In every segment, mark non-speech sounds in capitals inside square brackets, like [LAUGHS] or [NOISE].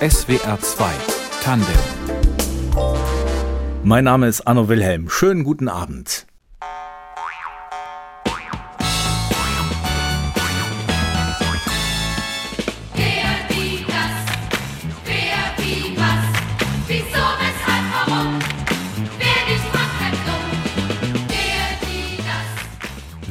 SWR 2 Tandem. Mein Name ist Anno Wilhelm. Schönen guten Abend.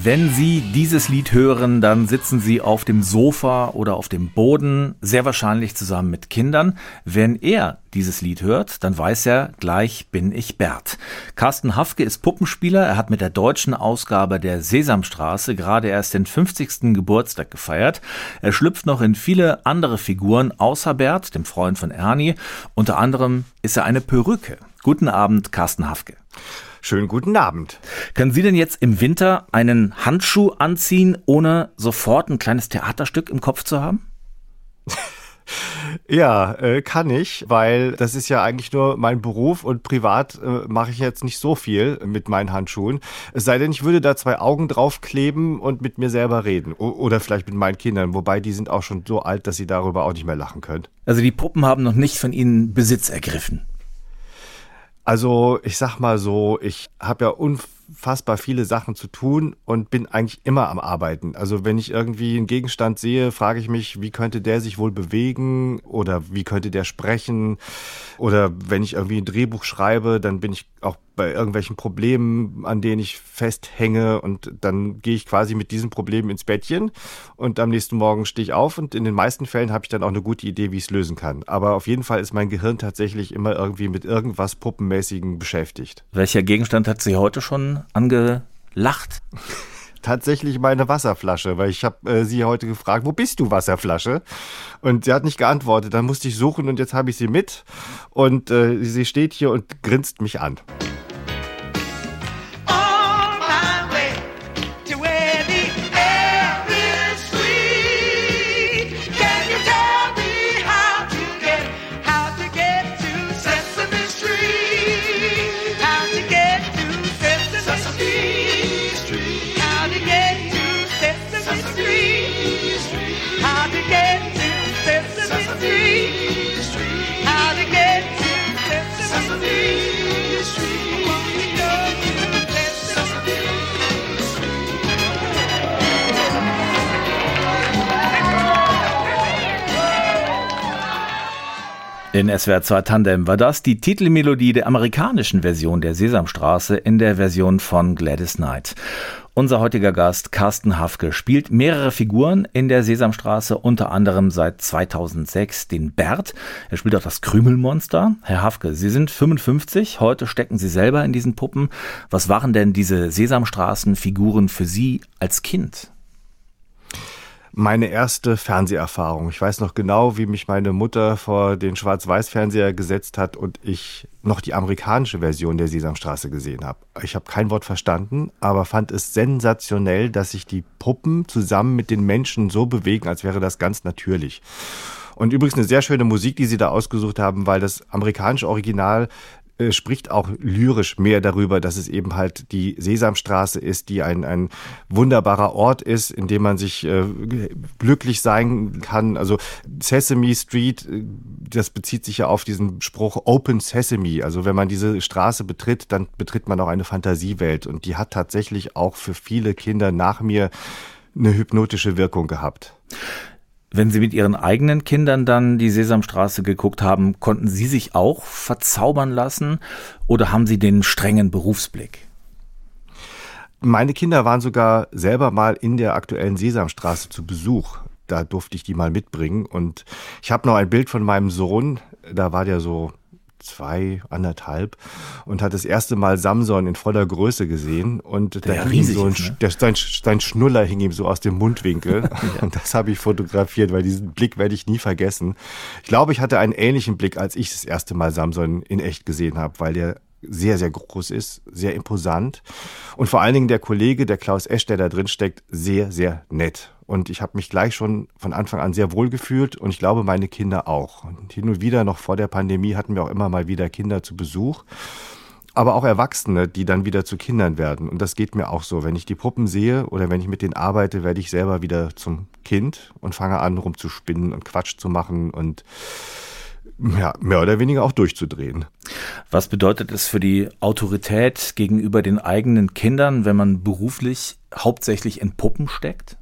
Wenn Sie dieses Lied hören, dann sitzen Sie auf dem Sofa oder auf dem Boden, sehr wahrscheinlich zusammen mit Kindern. Wenn er dieses Lied hört, dann weiß er, gleich bin ich Bert. Carsten Hafke ist Puppenspieler. Er hat mit der deutschen Ausgabe der Sesamstraße gerade erst den 50. Geburtstag gefeiert. Er schlüpft noch in viele andere Figuren außer Bert, dem Freund von Ernie. Unter anderem ist er eine Perücke. Guten Abend, Carsten Hafke. Schönen guten Abend. Können Sie denn jetzt im Winter einen Handschuh anziehen, ohne sofort ein kleines Theaterstück im Kopf zu haben? [LAUGHS] Ja, äh, kann ich, weil das ist ja eigentlich nur mein Beruf und privat äh, mache ich jetzt nicht so viel mit meinen Handschuhen. Es sei denn, ich würde da zwei Augen draufkleben und mit mir selber reden. O oder vielleicht mit meinen Kindern, wobei die sind auch schon so alt, dass sie darüber auch nicht mehr lachen können. Also die Puppen haben noch nicht von Ihnen Besitz ergriffen. Also ich sag mal so, ich habe ja unfassbar viele Sachen zu tun und bin eigentlich immer am Arbeiten. Also wenn ich irgendwie einen Gegenstand sehe, frage ich mich, wie könnte der sich wohl bewegen oder wie könnte der sprechen? Oder wenn ich irgendwie ein Drehbuch schreibe, dann bin ich auch bei irgendwelchen Problemen, an denen ich festhänge und dann gehe ich quasi mit diesen Problemen ins Bettchen und am nächsten Morgen stehe ich auf und in den meisten Fällen habe ich dann auch eine gute Idee, wie ich es lösen kann. Aber auf jeden Fall ist mein Gehirn tatsächlich immer irgendwie mit irgendwas Puppenmäßigen beschäftigt. Welcher Gegenstand hat Sie heute schon angelacht? [LAUGHS] tatsächlich meine Wasserflasche, weil ich habe äh, sie heute gefragt, wo bist du Wasserflasche? Und sie hat nicht geantwortet. Dann musste ich suchen und jetzt habe ich sie mit und äh, sie steht hier und grinst mich an. In SWR 2 Tandem war das die Titelmelodie der amerikanischen Version der Sesamstraße in der Version von Gladys Knight. Unser heutiger Gast Carsten Hafke spielt mehrere Figuren in der Sesamstraße, unter anderem seit 2006 den Bert. Er spielt auch das Krümelmonster. Herr Hafke, Sie sind 55, heute stecken Sie selber in diesen Puppen. Was waren denn diese Sesamstraßenfiguren für Sie als Kind? Meine erste Fernseherfahrung. Ich weiß noch genau, wie mich meine Mutter vor den Schwarz-Weiß-Fernseher gesetzt hat und ich noch die amerikanische Version der Sesamstraße gesehen habe. Ich habe kein Wort verstanden, aber fand es sensationell, dass sich die Puppen zusammen mit den Menschen so bewegen, als wäre das ganz natürlich. Und übrigens eine sehr schöne Musik, die sie da ausgesucht haben, weil das amerikanische Original äh, spricht auch lyrisch mehr darüber, dass es eben halt die Sesamstraße ist, die ein, ein wunderbarer Ort ist, in dem man sich äh, glücklich sein kann. Also Sesame Street, äh, das bezieht sich ja auf diesen Spruch Open Sesame. Also wenn man diese Straße betritt, dann betritt man auch eine Fantasiewelt. Und die hat tatsächlich auch für viele Kinder nach mir eine hypnotische Wirkung gehabt. Wenn Sie mit Ihren eigenen Kindern dann die Sesamstraße geguckt haben, konnten Sie sich auch verzaubern lassen oder haben Sie den strengen Berufsblick? Meine Kinder waren sogar selber mal in der aktuellen Sesamstraße zu Besuch. Da durfte ich die mal mitbringen. Und ich habe noch ein Bild von meinem Sohn. Da war der so zwei, anderthalb und hat das erste Mal Samson in voller Größe gesehen und der da hing so ein, ne? der, sein, sein Schnuller hing ihm so aus dem Mundwinkel [LAUGHS] ja. und das habe ich fotografiert, weil diesen Blick werde ich nie vergessen. Ich glaube, ich hatte einen ähnlichen Blick, als ich das erste Mal Samson in echt gesehen habe, weil der sehr, sehr groß ist, sehr imposant und vor allen Dingen der Kollege, der Klaus Esch, der da drin steckt, sehr, sehr nett. Und ich habe mich gleich schon von Anfang an sehr wohl gefühlt und ich glaube, meine Kinder auch. Und hin und wieder, noch vor der Pandemie, hatten wir auch immer mal wieder Kinder zu Besuch. aber auch Erwachsene, die dann wieder zu Kindern werden. Und das geht mir auch so. Wenn ich die Puppen sehe oder wenn ich mit denen arbeite, werde ich selber wieder zum Kind und fange an, rumzuspinnen und Quatsch zu machen und ja, mehr oder weniger auch durchzudrehen. Was bedeutet es für die Autorität gegenüber den eigenen Kindern, wenn man beruflich hauptsächlich in Puppen steckt?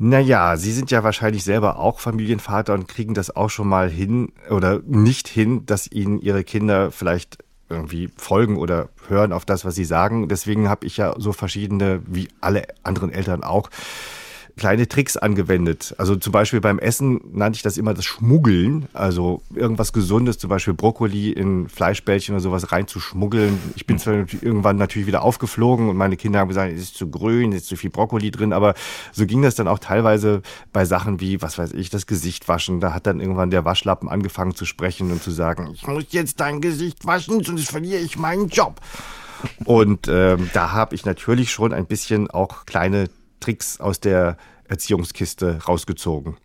Naja, Sie sind ja wahrscheinlich selber auch Familienvater und kriegen das auch schon mal hin oder nicht hin, dass Ihnen Ihre Kinder vielleicht irgendwie folgen oder hören auf das, was Sie sagen. Deswegen habe ich ja so verschiedene, wie alle anderen Eltern auch, kleine Tricks angewendet. Also zum Beispiel beim Essen nannte ich das immer das Schmuggeln. Also irgendwas Gesundes, zum Beispiel Brokkoli in Fleischbällchen oder sowas reinzuschmuggeln. Ich bin zwar irgendwann natürlich wieder aufgeflogen und meine Kinder haben gesagt, es ist zu grün, es ist zu viel Brokkoli drin. Aber so ging das dann auch teilweise bei Sachen wie, was weiß ich, das Gesicht waschen. Da hat dann irgendwann der Waschlappen angefangen zu sprechen und zu sagen, ich muss jetzt dein Gesicht waschen, sonst verliere ich meinen Job. Und ähm, da habe ich natürlich schon ein bisschen auch kleine Tricks aus der Erziehungskiste rausgezogen.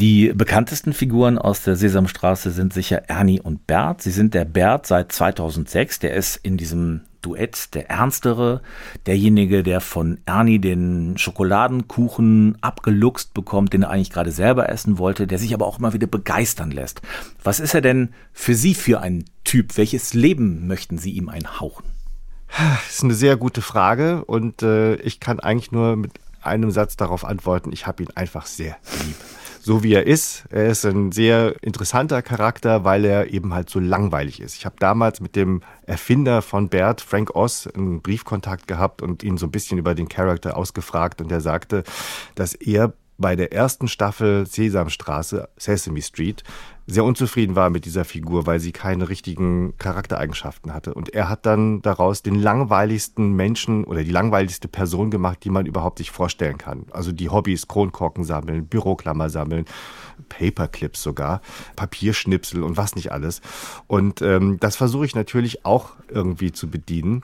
Die bekanntesten Figuren aus der Sesamstraße sind sicher Ernie und Bert. Sie sind der Bert seit 2006. Der ist in diesem Duett der Ernstere, derjenige, der von Ernie den Schokoladenkuchen abgeluchst bekommt, den er eigentlich gerade selber essen wollte, der sich aber auch immer wieder begeistern lässt. Was ist er denn für Sie für ein Typ? Welches Leben möchten Sie ihm einhauchen? Das ist eine sehr gute Frage und äh, ich kann eigentlich nur mit einem Satz darauf antworten, ich habe ihn einfach sehr lieb. So wie er ist. Er ist ein sehr interessanter Charakter, weil er eben halt so langweilig ist. Ich habe damals mit dem Erfinder von Bert, Frank Oz, einen Briefkontakt gehabt und ihn so ein bisschen über den Charakter ausgefragt und er sagte, dass er bei der ersten Staffel Sesamstraße, Sesame Street, sehr unzufrieden war mit dieser Figur, weil sie keine richtigen Charaktereigenschaften hatte. Und er hat dann daraus den langweiligsten Menschen oder die langweiligste Person gemacht, die man überhaupt sich vorstellen kann. Also die Hobbys, Kronkorken sammeln, Büroklammer sammeln, Paperclips sogar, Papierschnipsel und was nicht alles. Und ähm, das versuche ich natürlich auch irgendwie zu bedienen.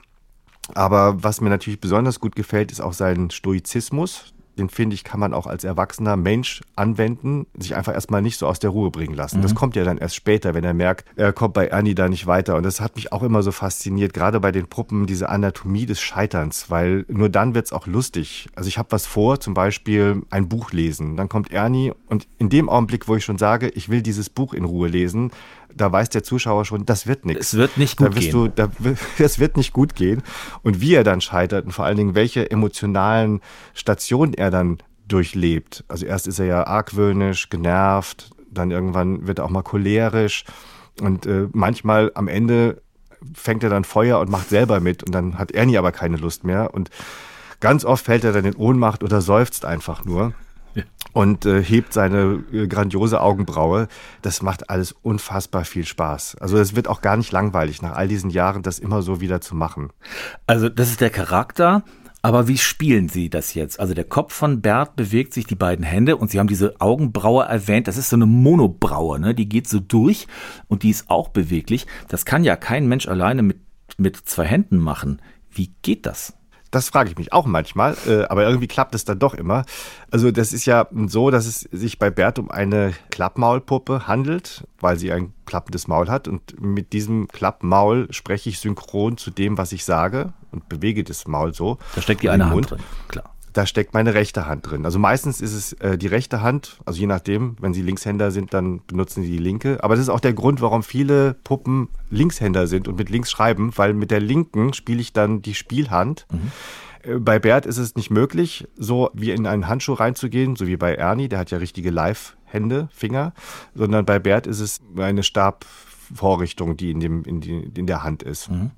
Aber was mir natürlich besonders gut gefällt, ist auch sein Stoizismus den finde ich, kann man auch als erwachsener Mensch anwenden, sich einfach erstmal nicht so aus der Ruhe bringen lassen. Mhm. Das kommt ja dann erst später, wenn er merkt, er kommt bei Annie da nicht weiter. Und das hat mich auch immer so fasziniert, gerade bei den Puppen, diese Anatomie des Scheiterns, weil nur dann wird's auch lustig. Also ich habe was vor, zum Beispiel ein Buch lesen. Dann kommt Ernie und in dem Augenblick, wo ich schon sage, ich will dieses Buch in Ruhe lesen, da weiß der Zuschauer schon, das wird nichts. Es wird nicht gut da gehen. Du, da, [LAUGHS] es wird nicht gut gehen. Und wie er dann scheitert und vor allen Dingen, welche emotionalen Stationen er dann durchlebt. Also erst ist er ja argwöhnisch, genervt, dann irgendwann wird er auch mal cholerisch und äh, manchmal am Ende fängt er dann Feuer und macht selber mit und dann hat Ernie aber keine Lust mehr und ganz oft fällt er dann in Ohnmacht oder seufzt einfach nur und äh, hebt seine äh, grandiose Augenbraue. Das macht alles unfassbar viel Spaß. Also es wird auch gar nicht langweilig, nach all diesen Jahren das immer so wieder zu machen. Also das ist der Charakter. Aber wie spielen Sie das jetzt? Also der Kopf von Bert bewegt sich, die beiden Hände und Sie haben diese Augenbraue erwähnt. Das ist so eine Monobraue, ne? Die geht so durch und die ist auch beweglich. Das kann ja kein Mensch alleine mit, mit zwei Händen machen. Wie geht das? Das frage ich mich auch manchmal, äh, aber irgendwie klappt es dann doch immer. Also das ist ja so, dass es sich bei Bert um eine Klappmaulpuppe handelt, weil sie ein klappendes Maul hat. Und mit diesem Klappmaul spreche ich synchron zu dem, was ich sage und bewege das Maul so. Da steckt die eine Hand drin, klar da steckt meine rechte Hand drin. Also meistens ist es äh, die rechte Hand, also je nachdem, wenn sie Linkshänder sind, dann benutzen sie die linke. Aber das ist auch der Grund, warum viele Puppen Linkshänder sind und mit links schreiben, weil mit der linken spiele ich dann die Spielhand. Mhm. Äh, bei Bert ist es nicht möglich, so wie in einen Handschuh reinzugehen, so wie bei Ernie, der hat ja richtige Live-Hände, Finger, sondern bei Bert ist es eine Stabvorrichtung, die in, dem, in, die, in der Hand ist. Mhm.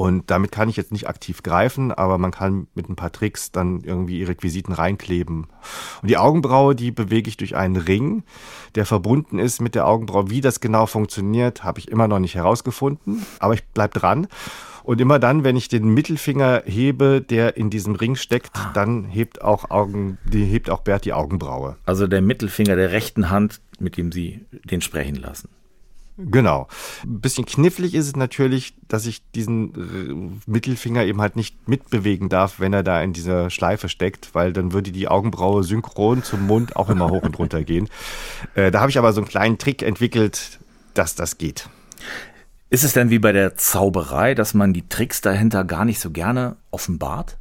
Und damit kann ich jetzt nicht aktiv greifen, aber man kann mit ein paar Tricks dann irgendwie die Requisiten reinkleben. Und die Augenbraue, die bewege ich durch einen Ring, der verbunden ist mit der Augenbraue. Wie das genau funktioniert, habe ich immer noch nicht herausgefunden, aber ich bleibe dran. Und immer dann, wenn ich den Mittelfinger hebe, der in diesem Ring steckt, ah. dann hebt auch Augen, die hebt auch Bert die Augenbraue. Also der Mittelfinger der rechten Hand, mit dem Sie den sprechen lassen. Genau. Ein bisschen knifflig ist es natürlich, dass ich diesen äh, Mittelfinger eben halt nicht mitbewegen darf, wenn er da in dieser Schleife steckt, weil dann würde die Augenbraue synchron zum Mund auch immer hoch und runter gehen. [LAUGHS] Äh, da habe ich aber so einen kleinen Trick entwickelt, dass das geht. Ist es denn wie bei der Zauberei, dass man die Tricks dahinter gar nicht so gerne offenbart?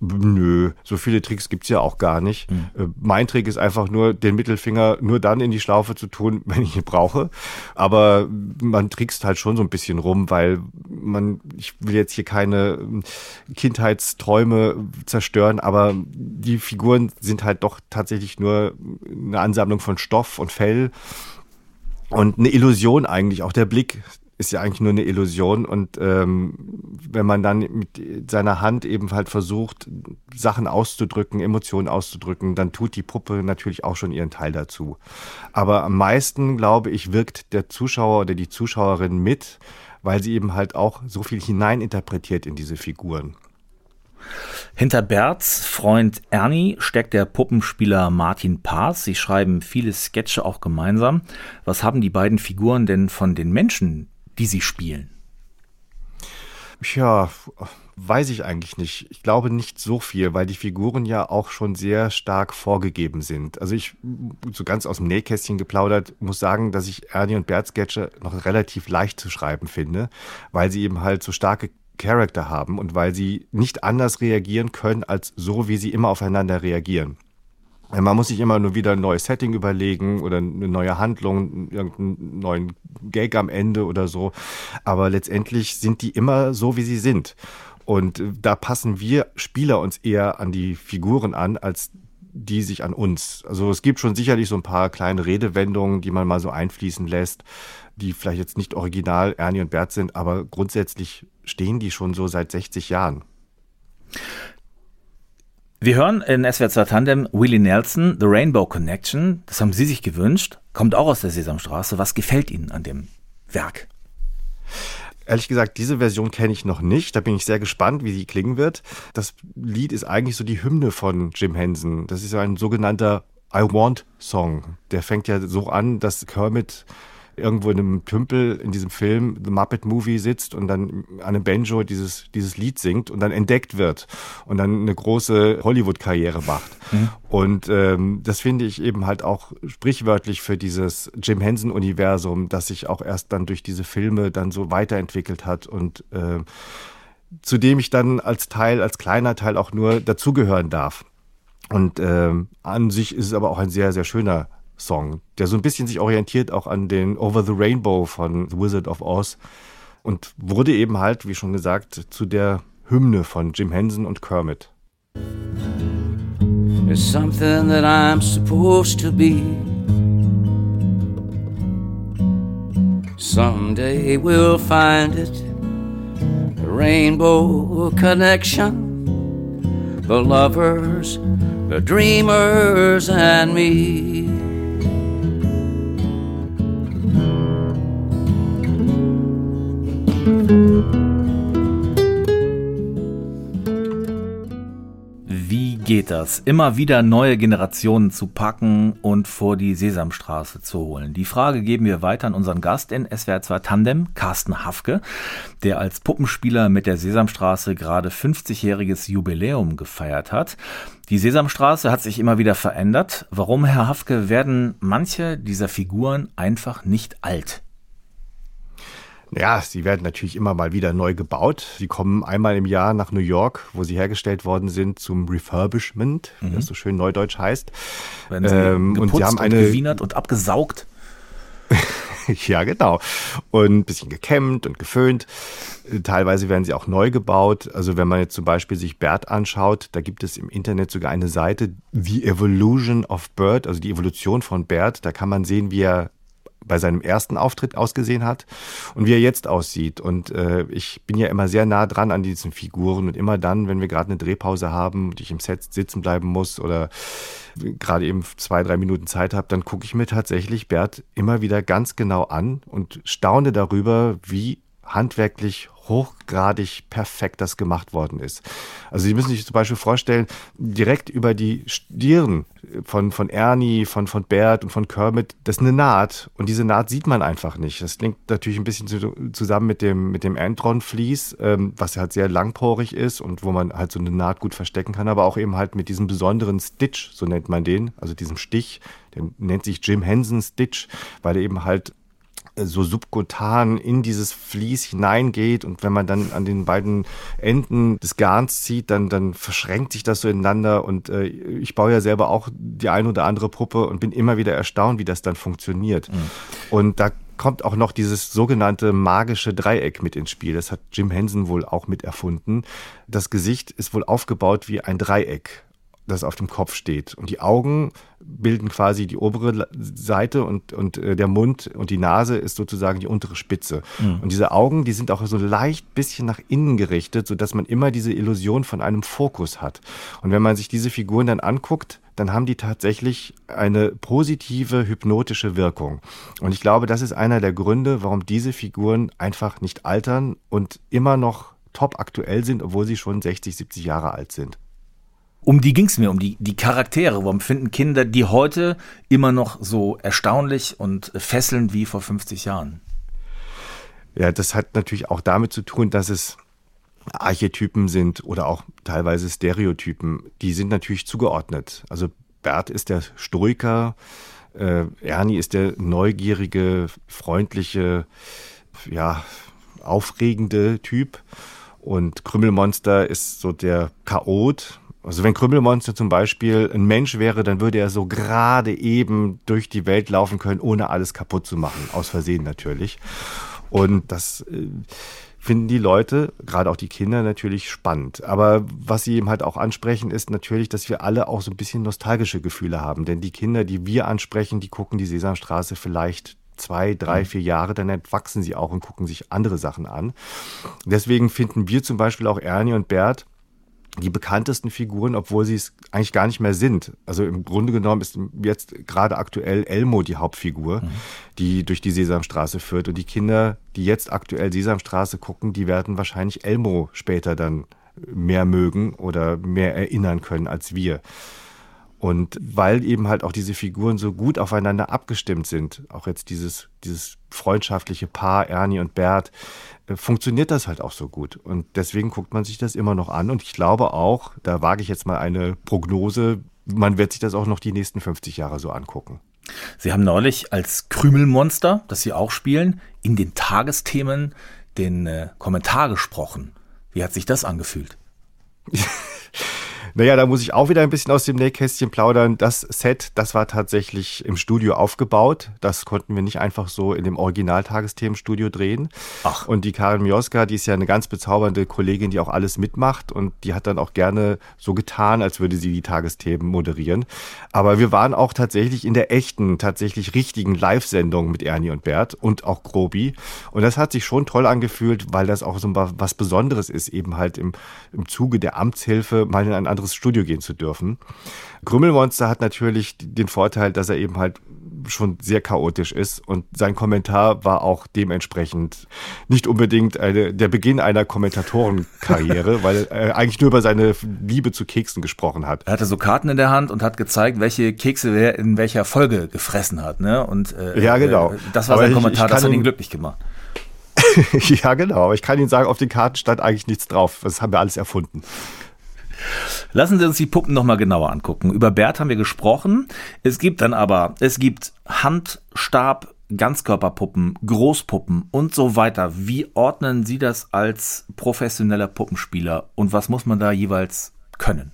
Nö, so viele Tricks gibt's ja auch gar nicht. Mhm. Mein Trick ist einfach nur, den Mittelfinger nur dann in die Schlaufe zu tun, [LAUGHS] wenn ich ihn brauche. Aber man trickst halt schon so ein bisschen rum, weil man, ich will jetzt hier keine ähm, Kindheitsträume zerstören, aber die Figuren sind halt doch tatsächlich nur eine Ansammlung von Stoff und Fell und eine Illusion eigentlich. Auch der Blick ist ja eigentlich nur eine Illusion. Und ähm, wenn man dann mit seiner Hand eben halt versucht, Sachen auszudrücken, Emotionen auszudrücken, dann tut die Puppe natürlich auch schon ihren Teil dazu. Aber am meisten, glaube ich, wirkt der Zuschauer oder die Zuschauerin mit, weil sie eben halt auch so viel hineininterpretiert in diese Figuren. Hinter Berts Freund Ernie steckt der Puppenspieler Martin Paas. Sie schreiben viele Sketche auch gemeinsam. Was haben die beiden Figuren denn von den Menschen, die sie spielen? Ja, weiß ich eigentlich nicht. Ich glaube nicht so viel, weil die Figuren ja auch schon sehr stark vorgegeben sind. Also ich, so ganz aus dem Nähkästchen geplaudert, muss sagen, dass ich Ernie und Bert Sketche noch relativ leicht zu schreiben finde, weil sie eben halt so starke Charakter haben und weil sie nicht anders reagieren können, als so, wie sie immer aufeinander reagieren. Man muss sich immer nur wieder ein neues Setting überlegen oder eine neue Handlung, irgendeinen neuen Gag am Ende oder so. Aber letztendlich sind die immer so, wie sie sind. Und äh, da passen wir Spieler uns eher an die Figuren an, als die sich an uns. Also es gibt schon sicherlich so ein paar kleine Redewendungen, die man mal so einfließen lässt, die vielleicht jetzt nicht original Ernie und Bert sind, aber grundsätzlich stehen die schon so seit 60 Jahren. Wir hören in SWR 2 Tandem Willie Nelson, The Rainbow Connection. Das haben Sie sich gewünscht. Kommt auch aus der Sesamstraße. Was gefällt Ihnen an dem Werk? Ehrlich gesagt, diese Version kenne ich noch nicht. Da bin ich sehr gespannt, wie sie klingen wird. Das Lied ist eigentlich so die Hymne von Jim Henson. Das ist ein sogenannter I Want Song. Der fängt ja so an, dass Kermit irgendwo in einem Tümpel in diesem Film The Muppet Movie sitzt und dann an einem Banjo dieses, dieses Lied singt und dann entdeckt wird und dann eine große Hollywood-Karriere macht. Mhm. Und ähm, das finde ich eben halt auch sprichwörtlich für dieses Jim Henson-Universum, das sich auch erst dann durch diese Filme dann so weiterentwickelt hat und äh, zu dem ich dann als Teil, als kleiner Teil auch nur dazugehören darf. Und ähm, an sich ist es aber auch ein sehr, sehr schöner Song, der so ein bisschen sich orientiert auch an den Over the Rainbow von The Wizard of Oz und wurde eben halt, wie schon gesagt, zu der Hymne von Jim Henson und Kermit. There's something that I'm supposed to be. Someday we'll find it. The rainbow connection. The lovers, the dreamers, and me. Geht das? Immer wieder neue Generationen zu packen und vor die Sesamstraße zu holen. Die Frage geben wir weiter an unseren Gast in SWR 2 Tandem, Carsten Hafke, der als Puppenspieler mit der Sesamstraße gerade 50-jähriges Jubiläum gefeiert hat. Die Sesamstraße hat sich immer wieder verändert. Warum, Herr Hafke, werden manche dieser Figuren einfach nicht alt? Ja, sie werden natürlich immer mal wieder neu gebaut. Sie kommen einmal im Jahr nach New York, wo sie hergestellt worden sind, zum Refurbishment, mhm. wie das so schön neudeutsch heißt. Werden sie ähm, und sie haben eine und gewienert und abgesaugt. [LAUGHS] ja, genau. Und ein bisschen gekämmt und geföhnt. Teilweise werden sie auch neu gebaut. Also wenn man jetzt zum Beispiel sich Bert anschaut, da gibt es im Internet sogar eine Seite, The Evolution of Bert, also die Evolution von Bert. Da kann man sehen, wie er bei seinem ersten Auftritt ausgesehen hat und wie er jetzt aussieht. Und äh, ich bin ja immer sehr nah dran an diesen Figuren und immer dann, wenn wir gerade eine Drehpause haben und ich im Set sitzen bleiben muss oder gerade eben zwei, drei Minuten Zeit habe, dann gucke ich mir tatsächlich Bert immer wieder ganz genau an und staune darüber, wie handwerklich hochgradig perfekt das gemacht worden ist. Also Sie müssen sich zum Beispiel vorstellen, direkt über die Stirn von, von Ernie, von, von Bert und von Kermit, das ist eine Naht und diese Naht sieht man einfach nicht. Das klingt natürlich ein bisschen zu, zusammen mit dem, mit dem Antron-Vlies, ähm, was halt sehr langporig ist und wo man halt so eine Naht gut verstecken kann, aber auch eben halt mit diesem besonderen Stitch, so nennt man den, also diesem Stich, der nennt sich Jim Henson Stitch, weil er eben halt so subkutan in dieses Vlies hineingeht und wenn man dann an den beiden Enden des Garns zieht, dann, dann verschränkt sich das so ineinander und äh, ich baue ja selber auch die eine oder andere Puppe und bin immer wieder erstaunt, wie das dann funktioniert. Mhm. Und da kommt auch noch dieses sogenannte magische Dreieck mit ins Spiel. Das hat Jim Henson wohl auch mit erfunden. Das Gesicht ist wohl aufgebaut wie ein Dreieck das auf dem Kopf steht. Und die Augen bilden quasi die obere Seite und, und äh, der Mund und die Nase ist sozusagen die untere Spitze. Mhm. Und diese Augen, die sind auch so leicht bisschen nach innen gerichtet, sodass man immer diese Illusion von einem Fokus hat. Und wenn man sich diese Figuren dann anguckt, dann haben die tatsächlich eine positive hypnotische Wirkung. Und ich glaube, das ist einer der Gründe, warum diese Figuren einfach nicht altern und immer noch top aktuell sind, obwohl sie schon 60, 70 Jahre alt sind um die ging's mir, um die, die Charaktere. Warum finden Kinder die heute immer noch so erstaunlich und fesselnd wie vor 50 Jahren? Ja, das hat natürlich auch damit zu tun, dass es Archetypen sind oder auch teilweise Stereotypen. Die sind natürlich zugeordnet. Also Bert ist der Stoiker, äh, Ernie ist der neugierige, freundliche, ja, aufregende Typ. Und Krümmelmonster ist so der Chaot, also wenn Krümmelmonster zum Beispiel ein Mensch wäre, dann würde er so gerade eben durch die Welt laufen können, ohne alles kaputt zu machen. Aus Versehen natürlich. Und das äh, finden die Leute, gerade auch die Kinder, natürlich spannend. Aber was sie eben halt auch ansprechen, ist natürlich, dass wir alle auch so ein bisschen nostalgische Gefühle haben. Denn die Kinder, die wir ansprechen, die gucken die Sesamstraße vielleicht zwei, drei, mhm. vier Jahre, dann wachsen sie auch und gucken sich andere Sachen an. Deswegen finden wir zum Beispiel auch Ernie und Bert die bekanntesten Figuren, obwohl sie es eigentlich gar nicht mehr sind. Also im Grunde genommen ist jetzt gerade aktuell Elmo die Hauptfigur, mhm. die durch die Sesamstraße führt. Und die Kinder, die jetzt aktuell Sesamstraße gucken, die werden wahrscheinlich Elmo später dann mehr mögen oder mehr erinnern können als wir. Und weil eben halt auch diese Figuren so gut aufeinander abgestimmt sind, auch jetzt dieses, dieses freundschaftliche Paar Ernie und Bert, äh, funktioniert das halt auch so gut. Und deswegen guckt man sich das immer noch an. Und ich glaube auch, da wage ich jetzt mal eine Prognose, man wird sich das auch noch die nächsten 50 Jahre so angucken. Sie haben neulich als Krümelmonster, das Sie auch spielen, in den Tagesthemen den äh, Kommentar gesprochen. Wie hat sich das angefühlt? [LAUGHS] Naja, da muss ich auch wieder ein bisschen aus dem Nähkästchen plaudern. Das Set, das war tatsächlich im Studio aufgebaut. Das konnten wir nicht einfach so in dem Original-Tagesthemenstudio drehen. Ach. Und die Karin Mioska, die ist ja eine ganz bezaubernde Kollegin, die auch alles mitmacht und die hat dann auch gerne so getan, als würde sie die Tagesthemen moderieren. Aber wir waren auch tatsächlich in der echten, tatsächlich richtigen Live-Sendung mit Ernie und Bert und auch Grobi. Und das hat sich schon toll angefühlt, weil das auch so was Besonderes ist, eben halt im, im Zuge der Amtshilfe mal in ein anderes anderes Studio gehen zu dürfen. Grümmelmonster hat natürlich den Vorteil, dass er eben halt schon sehr chaotisch ist und sein Kommentar war auch dementsprechend nicht unbedingt eine, der Beginn einer Kommentatorenkarriere, [LAUGHS] weil er eigentlich nur über seine Liebe zu Keksen gesprochen hat. Er hatte so Karten in der Hand und hat gezeigt, welche Kekse er in welcher Folge gefressen hat. Ne? Und, äh, ja, genau. Äh, das war Aber sein Kommentar, ich, ich das hat ihn glücklich gemacht. [LAUGHS] ja, genau. Aber ich kann Ihnen sagen, auf den Karten stand eigentlich nichts drauf. Das haben wir alles erfunden. Lassen Sie uns die Puppen nochmal genauer angucken. Über Bert haben wir gesprochen. Es gibt dann aber, es gibt Hand, Stab, Ganzkörperpuppen, Großpuppen und so weiter. Wie ordnen Sie das als professioneller Puppenspieler und was muss man da jeweils können?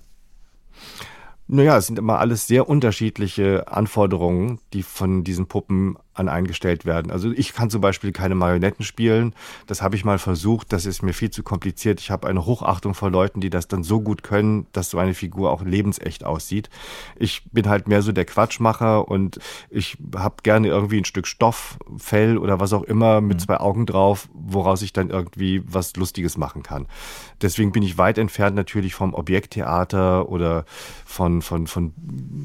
Naja, es sind immer alles sehr unterschiedliche Anforderungen, die von diesen Puppen eingestellt werden. Also ich kann zum Beispiel keine Marionetten spielen. Das habe ich mal versucht. Das ist mir viel zu kompliziert. Ich habe eine Hochachtung vor Leuten, die das dann so gut können, dass so eine Figur auch lebensecht aussieht. Ich bin halt mehr so der Quatschmacher und ich habe gerne irgendwie ein Stück Stoff, Fell oder was auch immer mit mhm. zwei Augen drauf, woraus ich dann irgendwie was Lustiges machen kann. Deswegen bin ich weit entfernt natürlich vom Objekttheater oder von, von, von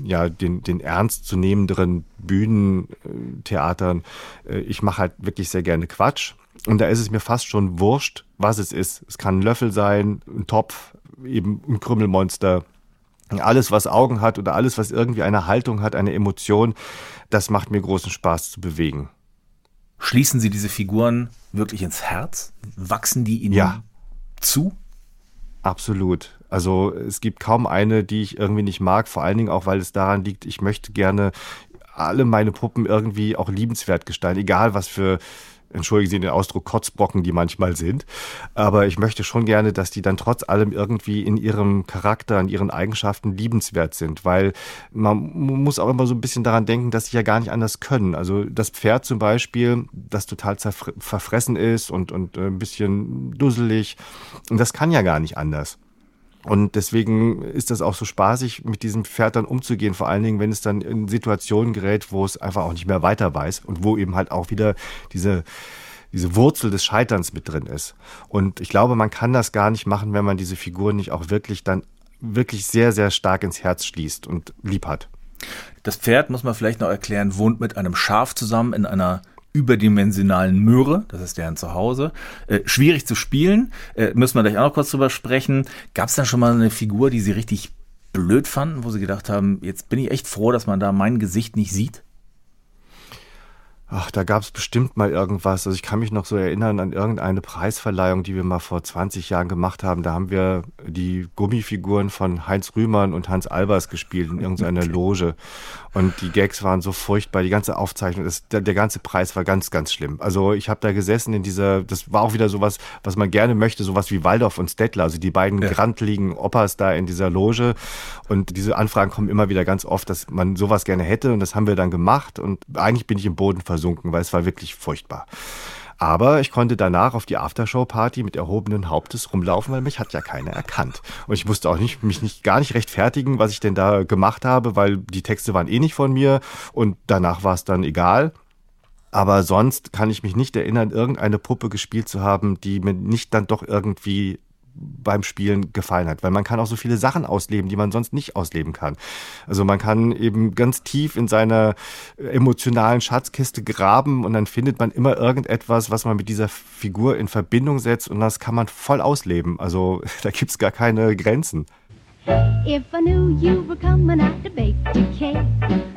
ja, den, den ernstzunehmenderen Bühnentheatern. Äh, ich mache halt wirklich sehr gerne Quatsch. Und da ist es mir fast schon wurscht, was es ist. Es kann ein Löffel sein, ein Topf, eben ein Krümmelmonster. Alles, was Augen hat oder alles, was irgendwie eine Haltung hat, eine Emotion, das macht mir großen Spaß zu bewegen. Schließen Sie diese Figuren wirklich ins Herz? Wachsen die Ihnen ja. zu? Absolut. Also es gibt kaum eine, die ich irgendwie nicht mag, vor allen Dingen auch, weil es daran liegt, ich möchte gerne alle meine Puppen irgendwie auch liebenswert gestalten, egal was für entschuldigen Sie den Ausdruck, Kotzbrocken, die manchmal sind. Aber ich möchte schon gerne, dass die dann trotz allem irgendwie in ihrem Charakter, in ihren Eigenschaften liebenswert sind, weil man muss auch immer so ein bisschen daran denken, dass sie ja gar nicht anders können. Also das Pferd zum Beispiel, das total verfressen ist und, und äh, ein bisschen dusselig, das kann ja gar nicht anders. Und deswegen ist das auch so spaßig, mit diesem Pferd dann umzugehen, vor allen Dingen, wenn es dann in Situationen gerät, wo es einfach auch nicht mehr weiter weiß und wo eben halt auch wieder diese, diese Wurzel des Scheiterns mit drin ist. Und ich glaube, man kann das gar nicht machen, wenn man diese Figuren nicht auch wirklich dann wirklich sehr, sehr stark ins Herz schließt und lieb hat. Das Pferd, muss man vielleicht noch erklären, wohnt mit einem Schaf zusammen in einer überdimensionalen Möhre, das ist deren Zuhause. Äh, schwierig zu spielen, äh, müssen wir gleich auch noch kurz drüber sprechen. Gab es dann schon mal eine Figur, die Sie richtig blöd fanden, wo Sie gedacht haben, jetzt bin ich echt froh, dass man da mein Gesicht nicht sieht? Ach, da gab es bestimmt mal irgendwas. Also ich kann mich noch so erinnern an irgendeine Preisverleihung, die wir mal vor 20 Jahren gemacht haben. Da haben wir die Gummifiguren von Heinz Rühmann und Hans Albers gespielt in irgendeiner Loge. Und die Gags waren so furchtbar. Die ganze Aufzeichnung, das, der, der ganze Preis war ganz, ganz schlimm. Also ich habe da gesessen in dieser, das war auch wieder sowas, was man gerne möchte, sowas wie Waldorf und Stettler. Also die beiden ja. grantligen Opas da in dieser Loge. Und diese Anfragen kommen immer wieder ganz oft, dass man sowas gerne hätte. Und das haben wir dann gemacht. Und eigentlich bin ich im Boden versucht versunken, weil es war wirklich furchtbar. Aber ich konnte danach auf die Aftershow-Party mit erhobenen Hauptes rumlaufen, weil mich hat ja keiner erkannt. Und ich musste auch nicht, mich nicht, gar nicht rechtfertigen, was ich denn da gemacht habe, weil die Texte waren eh nicht von mir und danach war es dann egal. Aber sonst kann ich mich nicht erinnern, irgendeine Puppe gespielt zu haben, die mir nicht dann doch irgendwie beim Spielen gefallen hat, weil man kann auch so viele Sachen ausleben, die man sonst nicht ausleben kann. Also man kann eben ganz tief in seiner emotionalen Schatzkiste graben und dann findet man immer irgendetwas, was man mit dieser Figur in Verbindung setzt und das kann man voll ausleben. Also [LAUGHS] da gibt es gar keine Grenzen. If I knew you were coming out to bake a cake,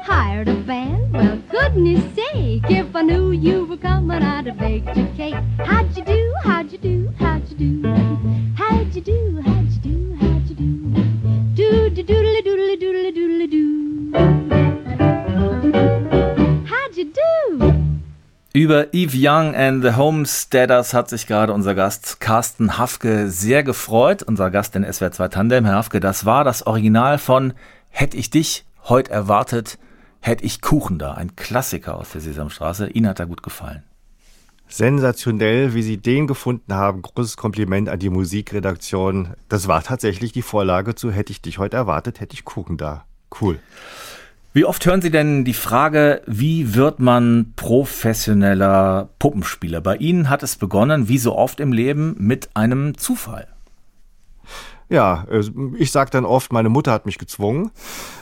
hired a band, well, goodness sake. If I knew you were coming out to bake a cake, how'd you do, how'd you do, how'd you do? You do, how'd you do, how'd you do? Do, do, doodly, doodly, doodly, doodly, do. How'd you do? Über Eve Young and the Homesteaders hat sich gerade unser Gast Carsten Hafke sehr gefreut. Unser Gast in SWR 2 Tandem, Herr Hafke, das war das Original von Hätt ich dich heute erwartet, hätt ich Kuchen da. Ein Klassiker aus der Sesamstraße. Ihnen hat er gut gefallen. Sensationell, wie Sie den gefunden haben. Großes Kompliment an die Musikredaktion. Das war tatsächlich die Vorlage zu Hätte ich dich heute erwartet, hätte ich Kuchen da. Cool. Wie oft hören Sie denn die Frage, wie wird man professioneller Puppenspieler? Bei Ihnen hat es begonnen, wie so oft im Leben, mit einem Zufall. Ja, äh, ich sage dann oft, meine Mutter hat mich gezwungen.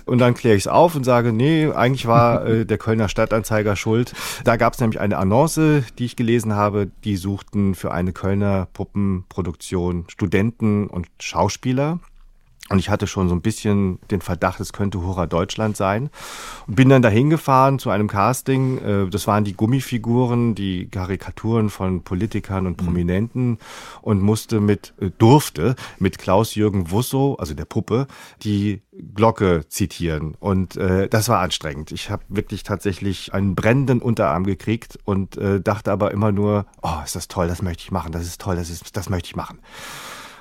Und dann kläre ich es auf und sage, nee, eigentlich war [LAUGHS] äh, der Kölner Stadtanzeiger schuld. Da gab es nämlich eine Annonce, die ich gelesen habe, die suchten für eine Kölner Puppenproduktion Studenten und Schauspieler. Und ich hatte schon so ein bisschen den Verdacht, es könnte Hurra Deutschland sein. Und bin dann dahin gefahren zu einem Casting. Äh, das waren die Gummifiguren, die Karikaturen von Politikern und mhm. Prominenten und musste mit, äh, durfte mit Klaus-Jürgen Wusso, also der Puppe, die Glocke zitieren. Und äh, das war anstrengend. Ich habe wirklich tatsächlich einen brennenden Unterarm gekriegt und äh, dachte aber immer nur, oh, ist das toll, das möchte ich machen, das ist toll, das, ist, das möchte ich machen.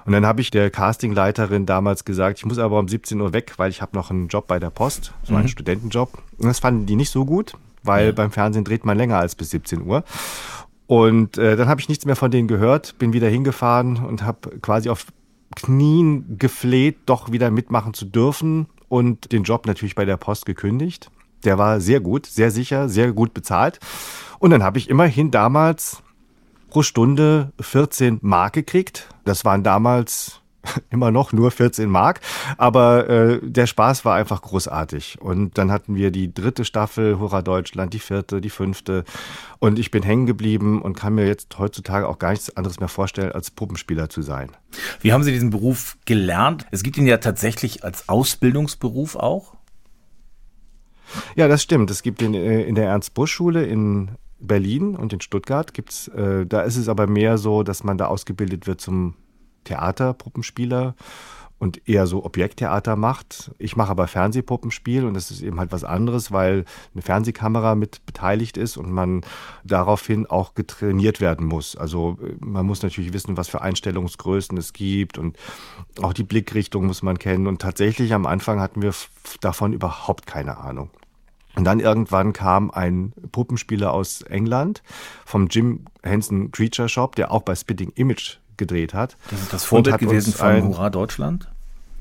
Und dann habe ich der Castingleiterin damals gesagt, ich muss aber um 17 Uhr weg, weil ich habe noch einen Job bei der Post, so einen mhm. Studentenjob. Und das fanden die nicht so gut, weil ja. beim Fernsehen dreht man länger als bis 17 Uhr. Und äh, dann habe ich nichts mehr von denen gehört, bin wieder hingefahren und habe quasi auf Knien gefleht, doch wieder mitmachen zu dürfen und den Job natürlich bei der Post gekündigt. Der war sehr gut, sehr sicher, sehr gut bezahlt. Und dann habe ich immerhin damals pro Stunde 14 Mark gekriegt. Das waren damals [LAUGHS] immer noch nur 14 Mark, aber äh, der Spaß war einfach großartig. Und dann hatten wir die dritte Staffel Hurra Deutschland, die vierte, die fünfte und ich bin hängen geblieben und kann mir jetzt heutzutage auch gar nichts anderes mehr vorstellen, als Puppenspieler zu sein. Wie haben Sie diesen Beruf gelernt? Es gibt ihn ja tatsächlich als Ausbildungsberuf auch. Ja, das stimmt. Es gibt ihn äh, in der Ernst-Busch-Schule in Berlin und in Stuttgart gibt's, äh, da ist es aber mehr so, dass man da ausgebildet wird zum Theaterpuppenspieler und eher so Objekttheater macht. Ich mache aber Fernsehpuppenspiel und das ist eben halt was anderes, weil eine Fernsehkamera mit beteiligt ist und man daraufhin auch getrainiert werden muss. Also äh, man muss natürlich wissen, was für Einstellungsgrößen es gibt und auch die Blickrichtung muss man kennen. Und tatsächlich am Anfang hatten wir davon überhaupt keine Ahnung. Und dann irgendwann kam ein Puppenspieler aus England vom Jim Henson Creature Shop, der auch bei Spitting Image gedreht hat. Das ist das Vorbild gewesen von ein, Hurra Deutschland?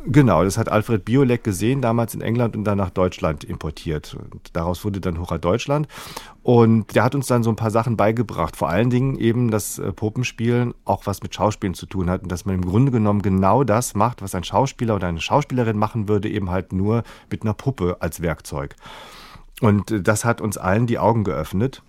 Genau, das hat Alfred Biolek gesehen, damals in England und dann nach Deutschland importiert. Und daraus wurde dann Hurra Deutschland. Und der hat uns dann so ein paar Sachen beigebracht. Vor allen Dingen eben, dass äh, Puppenspielen auch was mit Schauspielen zu tun hat und dass man im Grunde genommen genau das macht, was ein Schauspieler oder eine Schauspielerin machen würde, eben halt nur mit einer Puppe als Werkzeug. Und äh, das hat uns allen die Augen geöffnet.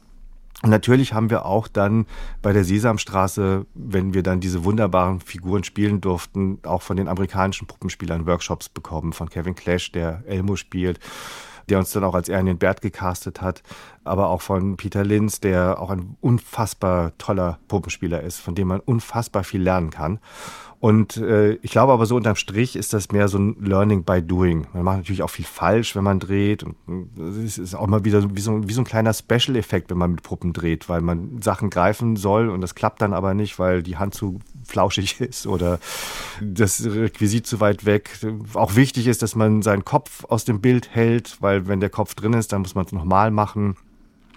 Natürlich haben wir auch dann bei der Sesamstraße, wenn wir dann diese wunderbaren Figuren spielen durften, auch von den amerikanischen Puppenspielern Workshops bekommen, von Kevin Clash, der Elmo spielt, der uns dann auch als Ernie Bert gecastet hat, aber auch von Peter Linz, der auch ein unfassbar toller Puppenspieler ist, von dem man unfassbar viel lernen kann. Und äh, ich glaube aber so unterm Strich ist das mehr so ein Learning by Doing. Man macht natürlich auch viel falsch, wenn man dreht. Und es ist auch mal wieder wie so, wie so ein kleiner Special-Effekt, wenn man mit Puppen dreht, weil man Sachen greifen soll und das klappt dann aber nicht, weil die Hand zu flauschig [LAUGHS] ist oder das Requisit zu weit weg. Auch wichtig ist, dass man seinen Kopf aus dem Bild hält, weil wenn der Kopf drin ist, dann muss man es nochmal machen.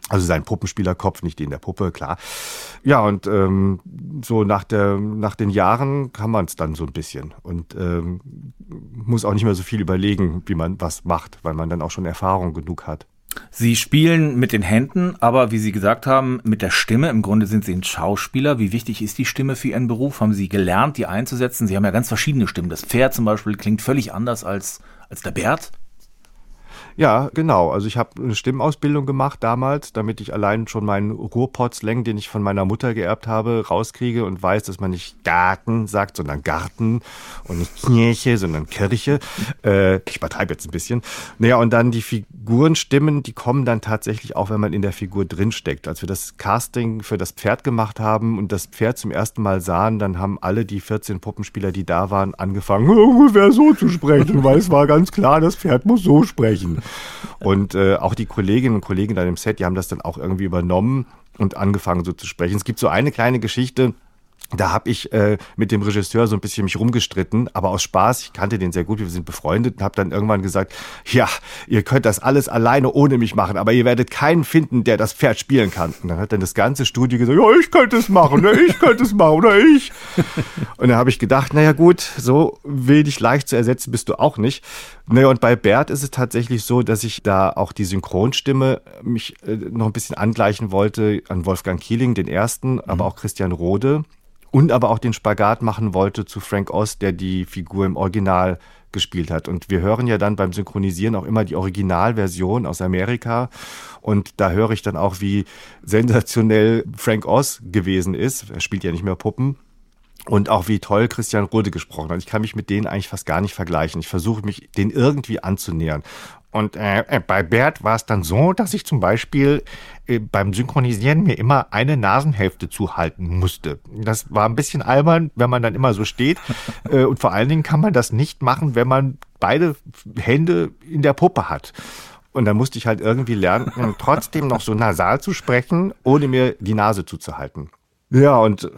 Also sein Puppenspielerkopf, nicht den der Puppe, klar. Ja, und ähm, so nach, der, nach den Jahren kann man es dann so ein bisschen und ähm, muss auch nicht mehr so viel überlegen, wie man was macht, weil man dann auch schon Erfahrung genug hat. Sie spielen mit den Händen, aber wie Sie gesagt haben, mit der Stimme. Im Grunde sind Sie ein Schauspieler. Wie wichtig ist die Stimme für Ihren Beruf? Haben Sie gelernt, die einzusetzen? Sie haben ja ganz verschiedene Stimmen. Das Pferd zum Beispiel klingt völlig anders als, als der Bert. Ja, genau. Also ich habe eine Stimmausbildung gemacht damals, damit ich allein schon meinen Ruhrpotzlängen, den ich von meiner Mutter geerbt habe, rauskriege und weiß, dass man nicht Garten sagt, sondern Garten und nicht Kirche, sondern Kirche. Äh, ich übertreibe jetzt ein bisschen. Naja, und dann die Figurenstimmen, die kommen dann tatsächlich auch, wenn man in der Figur drinsteckt. Als wir das Casting für das Pferd gemacht haben und das Pferd zum ersten Mal sahen, dann haben alle die 14 Puppenspieler, die da waren, angefangen, [LAUGHS] ungefähr so zu sprechen, weil es war ganz klar, das Pferd muss so sprechen. Und äh, auch die Kolleginnen und Kollegen da im Set, die haben das dann auch irgendwie übernommen und angefangen so zu sprechen. Es gibt so eine kleine Geschichte, da habe ich äh, mit dem Regisseur so ein bisschen mich rumgestritten, aber aus Spaß, ich kannte den sehr gut, wir sind befreundet und habe dann irgendwann gesagt, ja, ihr könnt das alles alleine ohne mich machen, aber ihr werdet keinen finden, der das Pferd spielen kann. Und dann hat dann das ganze Studio gesagt, ja, ich könnte es machen, ne, ich könnte es machen, oder ich. Und dann habe ich gedacht, naja gut, so wenig leicht zu ersetzen bist du auch nicht. Naja, und bei Bert ist es tatsächlich so, dass ich da auch die Synchronstimme mich äh, noch ein bisschen angleichen wollte an Wolfgang Kieling, den ersten, mhm. aber auch Christian Rode und aber auch den Spagat machen wollte zu Frank Oz, der die Figur im Original gespielt hat. Und wir hören ja dann beim Synchronisieren auch immer die Originalversion aus Amerika. Und da höre ich dann auch, wie sensationell Frank Oz gewesen ist. Er spielt ja nicht mehr Puppen. Und auch wie toll Christian Rode gesprochen hat. Ich kann mich mit denen eigentlich fast gar nicht vergleichen. Ich versuche mich den irgendwie anzunähern. Und äh, äh, bei Bert war es dann so, dass ich zum Beispiel äh, beim Synchronisieren mir immer eine Nasenhälfte zuhalten musste. Das war ein bisschen albern, wenn man dann immer so steht. [LAUGHS] äh, und vor allen Dingen kann man das nicht machen, wenn man beide Hände in der Puppe hat. Und dann musste ich halt irgendwie lernen, [LAUGHS] trotzdem noch so nasal zu sprechen, ohne mir die Nase zuzuhalten. Ja, und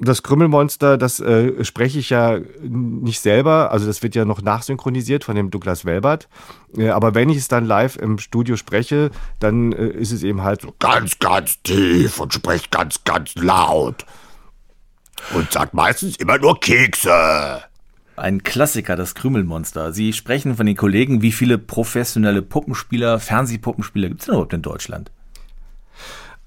das Krümmelmonster, das äh, spreche ich ja nicht selber, also das wird ja noch nachsynchronisiert von dem Douglas Welbert. Äh, aber wenn ich es dann live im Studio spreche, dann äh, ist es eben halt so ganz, ganz tief und spricht ganz, ganz laut. Und sagt meistens immer nur Kekse. Ein Klassiker, das Krümelmonster. Sie sprechen von den Kollegen, wie viele professionelle Puppenspieler, Fernsehpuppenspieler gibt es denn überhaupt in Deutschland?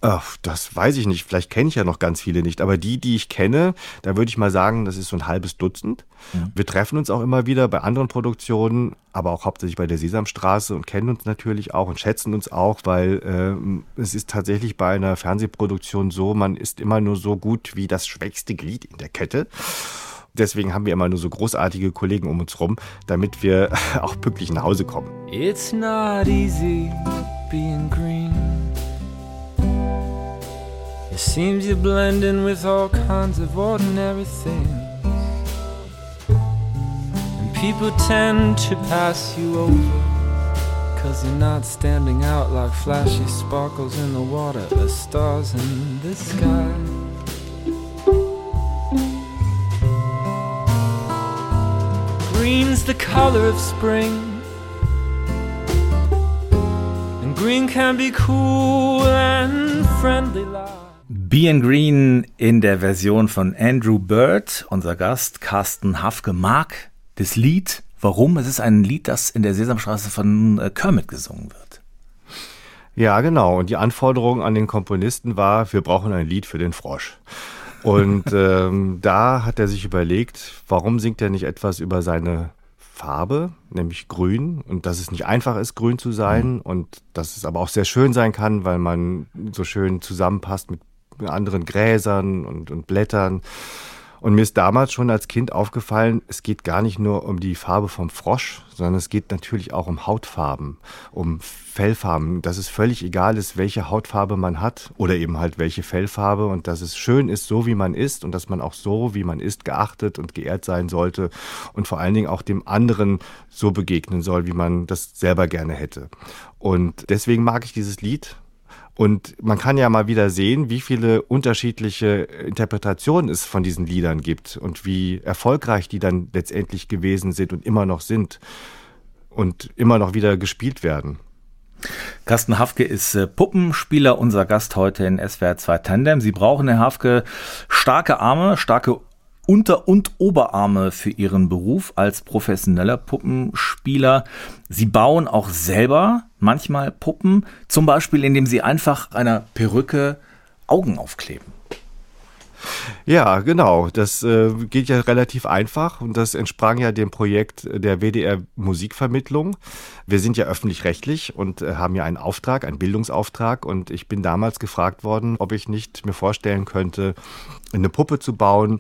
Ach, das weiß ich nicht. Vielleicht kenne ich ja noch ganz viele nicht. Aber die, die ich kenne, da würde ich mal sagen, das ist so ein halbes Dutzend. Mhm. Wir treffen uns auch immer wieder bei anderen Produktionen, aber auch hauptsächlich bei der Sesamstraße und kennen uns natürlich auch und schätzen uns auch, weil äh, es ist tatsächlich bei einer Fernsehproduktion so, man ist immer nur so gut wie das schwächste Glied in der Kette. Deswegen haben wir immer nur so großartige Kollegen um uns rum, damit wir [LAUGHS] auch pünktlich nach Hause kommen. It's not easy being green. It seems you're blending with all kinds of ordinary things. And people tend to pass you over. Cause you're not standing out like flashy sparkles in the water or stars in the sky. Green's the color of spring. And green can be cool and friendly. Being Green in der Version von Andrew Bird. Unser Gast Carsten Hafke mag das Lied. Warum? Es ist ein Lied, das in der Sesamstraße von äh, Kermit gesungen wird. Ja, genau. Und die Anforderung an den Komponisten war, wir brauchen ein Lied für den Frosch. Und [LAUGHS] ähm, da hat er sich überlegt, warum singt er nicht etwas über seine Farbe, nämlich grün, und dass es nicht einfach ist, grün zu sein, mhm. und dass es aber auch sehr schön sein kann, weil man so schön zusammenpasst mit anderen Gräsern und, und Blättern. Und mir ist damals schon als Kind aufgefallen, es geht gar nicht nur um die Farbe vom Frosch, sondern es geht natürlich auch um Hautfarben, um Fellfarben, dass es völlig egal ist, welche Hautfarbe man hat oder eben halt welche Fellfarbe und dass es schön ist, so wie man ist und dass man auch so, wie man ist, geachtet und geehrt sein sollte und vor allen Dingen auch dem anderen so begegnen soll, wie man das selber gerne hätte. Und deswegen mag ich dieses Lied und man kann ja mal wieder sehen, wie viele unterschiedliche Interpretationen es von diesen Liedern gibt und wie erfolgreich die dann letztendlich gewesen sind und immer noch sind und immer noch wieder gespielt werden. Carsten Hafke ist äh, Puppenspieler, unser Gast heute in SWR 2 Tandem. Sie brauchen, Herr Hafke, starke Arme, starke unter- und Oberarme für ihren Beruf als professioneller Puppenspieler. Sie bauen auch selber manchmal Puppen, zum Beispiel indem sie einfach einer Perücke Augen aufkleben. Ja, genau. Das äh, geht ja relativ einfach und das entsprang ja dem Projekt der WDR Musikvermittlung. Wir sind ja öffentlich-rechtlich und äh, haben ja einen Auftrag, einen Bildungsauftrag und ich bin damals gefragt worden, ob ich nicht mir vorstellen könnte, eine Puppe zu bauen,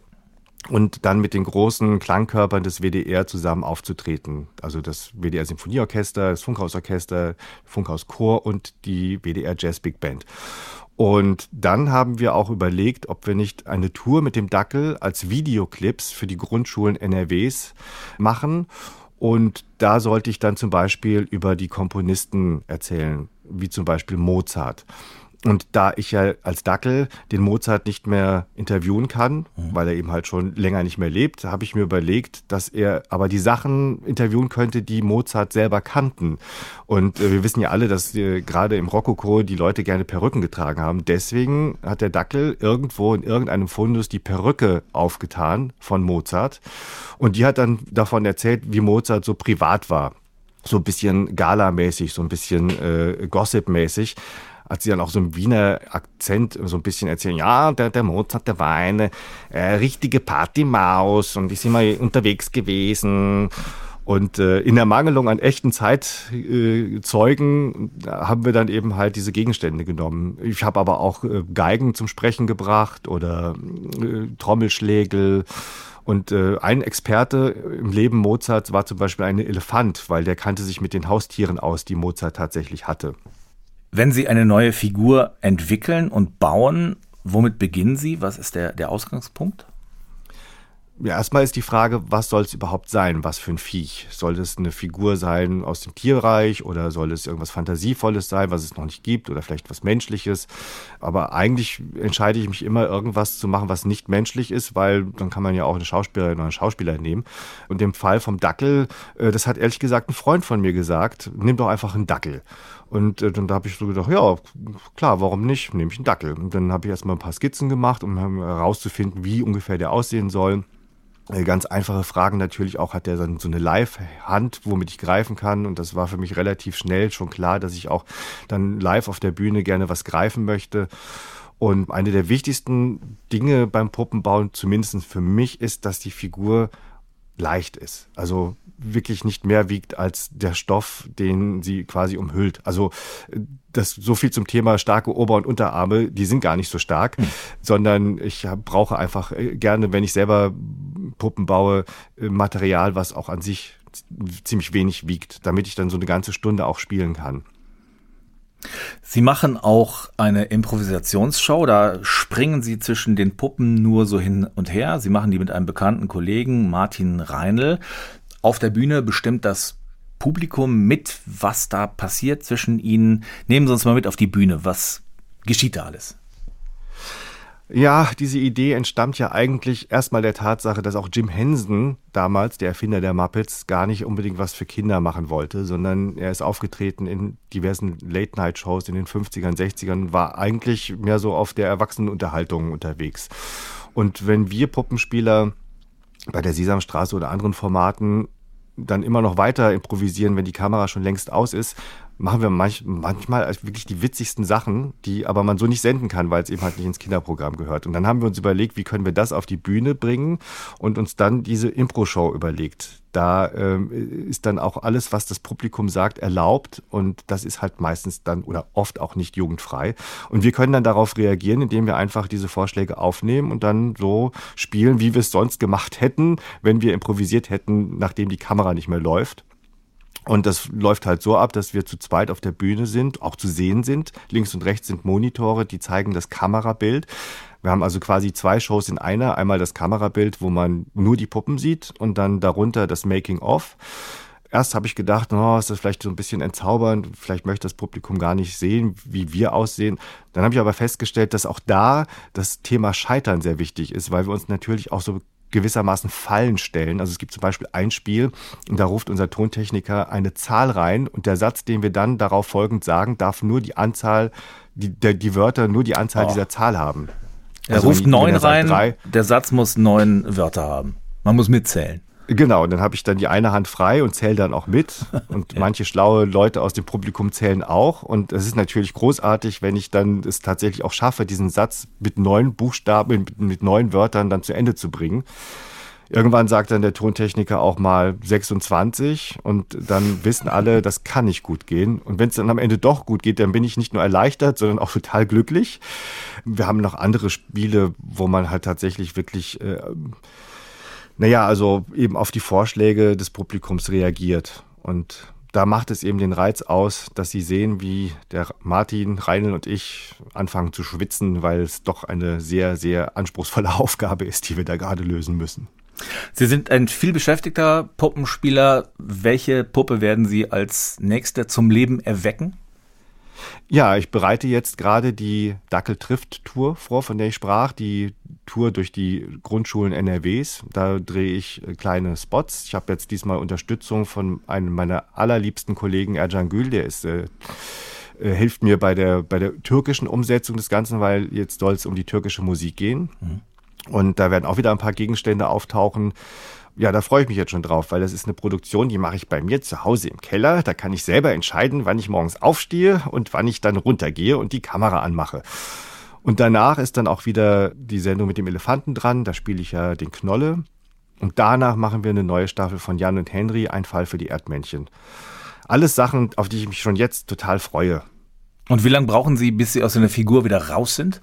und dann mit den großen Klangkörpern des WDR zusammen aufzutreten. Also das WDR Symphonieorchester, das Funkhausorchester, Funkhauschor und die WDR Jazz Big Band. Und dann haben wir auch überlegt, ob wir nicht eine Tour mit dem Dackel als Videoclips für die Grundschulen NRWs machen. Und da sollte ich dann zum Beispiel über die Komponisten erzählen, wie zum Beispiel Mozart. Und da ich ja als Dackel den Mozart nicht mehr interviewen kann, mhm. weil er eben halt schon länger nicht mehr lebt, habe ich mir überlegt, dass er aber die Sachen interviewen könnte, die Mozart selber kannten. Und äh, wir wissen ja alle, dass äh, gerade im Rokoko die Leute gerne Perücken getragen haben. Deswegen hat der Dackel irgendwo in irgendeinem Fundus die Perücke aufgetan von Mozart. Und die hat dann davon erzählt, wie Mozart so privat war so ein bisschen Gala-mäßig, so ein bisschen äh, Gossip-mäßig hat sie dann auch so im Wiener Akzent so ein bisschen erzählen, ja, der, der Mozart, der war eine äh, richtige Partymaus und ist immer unterwegs gewesen. Und äh, in der Mangelung an echten Zeitzeugen äh, haben wir dann eben halt diese Gegenstände genommen. Ich habe aber auch äh, Geigen zum Sprechen gebracht oder äh, Trommelschlägel. Und äh, ein Experte im Leben Mozarts war zum Beispiel ein Elefant, weil der kannte sich mit den Haustieren aus, die Mozart tatsächlich hatte. Wenn Sie eine neue Figur entwickeln und bauen, womit beginnen Sie? Was ist der, der Ausgangspunkt? Ja, erstmal ist die Frage, was soll es überhaupt sein? Was für ein Viech? Soll es eine Figur sein aus dem Tierreich oder soll es irgendwas Fantasievolles sein, was es noch nicht gibt oder vielleicht was Menschliches? Aber eigentlich entscheide ich mich immer, irgendwas zu machen, was nicht menschlich ist, weil dann kann man ja auch eine Schauspielerin oder einen Schauspieler nehmen. Und im Fall vom Dackel, äh, das hat ehrlich gesagt ein Freund von mir gesagt, nimm doch einfach einen Dackel. Und äh, dann habe ich so gedacht, ja, klar, warum nicht? Nehme ich einen Dackel. Und dann habe ich erstmal ein paar Skizzen gemacht, um herauszufinden, wie ungefähr der aussehen soll. Äh, ganz einfache Fragen natürlich auch, hat der dann so eine Live-Hand, womit ich greifen kann. Und das war für mich relativ schnell schon klar, dass ich auch dann live auf der Bühne gerne was greifen möchte. Und eine der wichtigsten Dinge beim Puppenbauen, zumindest für mich, ist, dass die Figur leicht ist. Also wirklich nicht mehr wiegt als der Stoff, den sie quasi umhüllt. Also das so viel zum Thema starke Ober- und Unterarme, die sind gar nicht so stark, mhm. sondern ich brauche einfach äh, gerne, wenn ich selber Puppen baue, äh, Material, was auch an sich ziemlich wenig wiegt, damit ich dann so eine ganze Stunde auch spielen kann. Sie machen auch eine Improvisationsshow, da springen Sie zwischen den Puppen nur so hin und her. Sie machen die mit einem bekannten Kollegen, Martin Reinl. Auf der Bühne bestimmt das Publikum mit, was da passiert zwischen ihnen. Nehmen Sie uns mal mit auf die Bühne. Was geschieht da alles? Ja, diese Idee entstammt ja eigentlich erstmal der Tatsache, dass auch Jim Henson, damals der Erfinder der Muppets, gar nicht unbedingt was für Kinder machen wollte, sondern er ist aufgetreten in diversen Late-Night-Shows in den 50ern, 60ern, war eigentlich mehr so auf der Erwachsenenunterhaltung unterwegs. Und wenn wir Puppenspieler bei der Sesamstraße oder anderen Formaten dann immer noch weiter improvisieren, wenn die Kamera schon längst aus ist, machen wir manch, manchmal wirklich die witzigsten Sachen, die aber man so nicht senden kann, weil es eben halt nicht ins Kinderprogramm gehört. Und dann haben wir uns überlegt, wie können wir das auf die Bühne bringen und uns dann diese Impro-Show überlegt. Da ähm, ist dann auch alles, was das Publikum sagt, erlaubt und das ist halt meistens dann oder oft auch nicht jugendfrei. Und wir können dann darauf reagieren, indem wir einfach diese Vorschläge aufnehmen und dann so spielen, wie wir es sonst gemacht hätten, wenn wir improvisiert hätten, nachdem die Kamera nicht mehr läuft. Und das läuft halt so ab, dass wir zu zweit auf der Bühne sind, auch zu sehen sind. Links und rechts sind Monitore, die zeigen das Kamerabild. Wir haben also quasi zwei Shows in einer. Einmal das Kamerabild, wo man nur die Puppen sieht und dann darunter das Making-of. Erst habe ich gedacht, oh, ist das vielleicht so ein bisschen entzaubernd, vielleicht möchte das Publikum gar nicht sehen, wie wir aussehen. Dann habe ich aber festgestellt, dass auch da das Thema Scheitern sehr wichtig ist, weil wir uns natürlich auch so gewissermaßen Fallen stellen. Also es gibt zum Beispiel ein Spiel und da ruft unser Tontechniker eine Zahl rein und der Satz, den wir dann darauf folgend sagen, darf nur die Anzahl, die, der, die Wörter nur die Anzahl oh. dieser Zahl haben. Er also ruft neun rein, drei, der Satz muss neun Wörter haben. Man muss mitzählen. Genau, und dann habe ich dann die eine Hand frei und zähle dann auch mit. [LAUGHS] Und ja. manche schlaue Leute aus dem Publikum zählen auch. Und es ist natürlich großartig, wenn ich dann es tatsächlich auch schaffe, diesen Satz mit neun Buchstaben, mit, mit neun Wörtern dann zu Ende zu bringen. Irgendwann sagt dann der Tontechniker auch mal 26 und dann wissen alle, das kann nicht gut gehen. Und wenn es dann am Ende doch gut geht, dann bin ich nicht nur erleichtert, sondern auch [LAUGHS] total glücklich. Wir haben noch andere Spiele, wo man halt tatsächlich wirklich äh, naja, also eben auf die Vorschläge des Publikums reagiert. Und da macht es eben den Reiz aus, dass sie sehen, wie der Martin, Reinl und ich anfangen zu schwitzen, weil es doch eine sehr, sehr anspruchsvolle [LAUGHS] Aufgabe ist, die wir da gerade lösen müssen. Sie sind ein vielbeschäftigter Puppenspieler. Welche Puppe werden Sie als nächste zum Leben erwecken? Ja, ich bereite jetzt gerade die Dackel trifft Tour vor, von der ich sprach, die Tour durch die Grundschulen NRWs. Da drehe ich äh, kleine Spots. Ich habe jetzt diesmal Unterstützung von einem meiner allerliebsten Kollegen Ercan Gül, der ist äh, äh, hilft mir bei der bei der türkischen Umsetzung des Ganzen, weil jetzt soll es um die türkische Musik gehen. Mhm. Und da werden auch wieder ein paar Gegenstände auftauchen ja, da freue ich mich jetzt schon drauf, weil das ist eine Produktion, die mache ich bei mir zu Hause im Keller. Da kann ich selber entscheiden, wann ich morgens aufstehe und wann ich dann runtergehe und die Kamera anmache. Und danach ist dann auch wieder die Sendung mit dem Elefanten dran. Da spiele ich ja den Knolle. Und danach machen wir eine neue Staffel von Jan und Henry, ein Fall für die Erdmännchen. Alles Sachen, auf die ich mich schon jetzt total freue. Und wie lange brauchen Sie, bis Sie aus einer Figur wieder raus sind?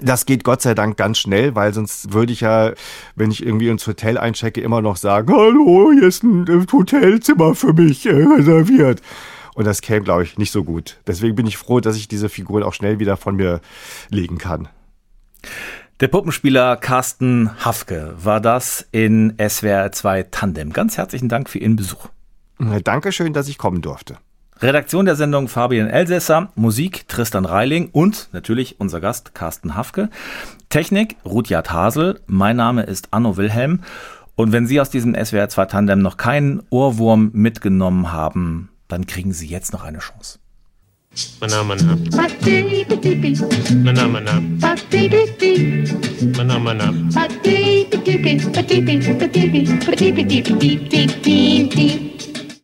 Das geht Gott sei Dank ganz schnell, weil sonst würde ich ja, wenn ich irgendwie ins Hotel einchecke, immer noch sagen, hallo, hier ist ein Hotelzimmer für mich äh, reserviert. Und das käme, glaube ich, nicht so gut. Deswegen bin ich froh, dass ich diese Figuren auch schnell wieder von mir legen kann. Der Puppenspieler Carsten Hafke war das in SWR 2 Tandem. Ganz herzlichen Dank für Ihren Besuch. Dankeschön, dass ich kommen durfte. Redaktion der Sendung Fabian Elsässer, Musik Tristan Reiling und natürlich unser Gast Carsten Hafke. Technik Rudyard Hasel, mein Name ist Anno Wilhelm. Und wenn Sie aus diesem SWR 2 Tandem noch keinen Ohrwurm mitgenommen haben, dann kriegen Sie jetzt noch eine Chance. Mana mana. Mana mana. Mana mana.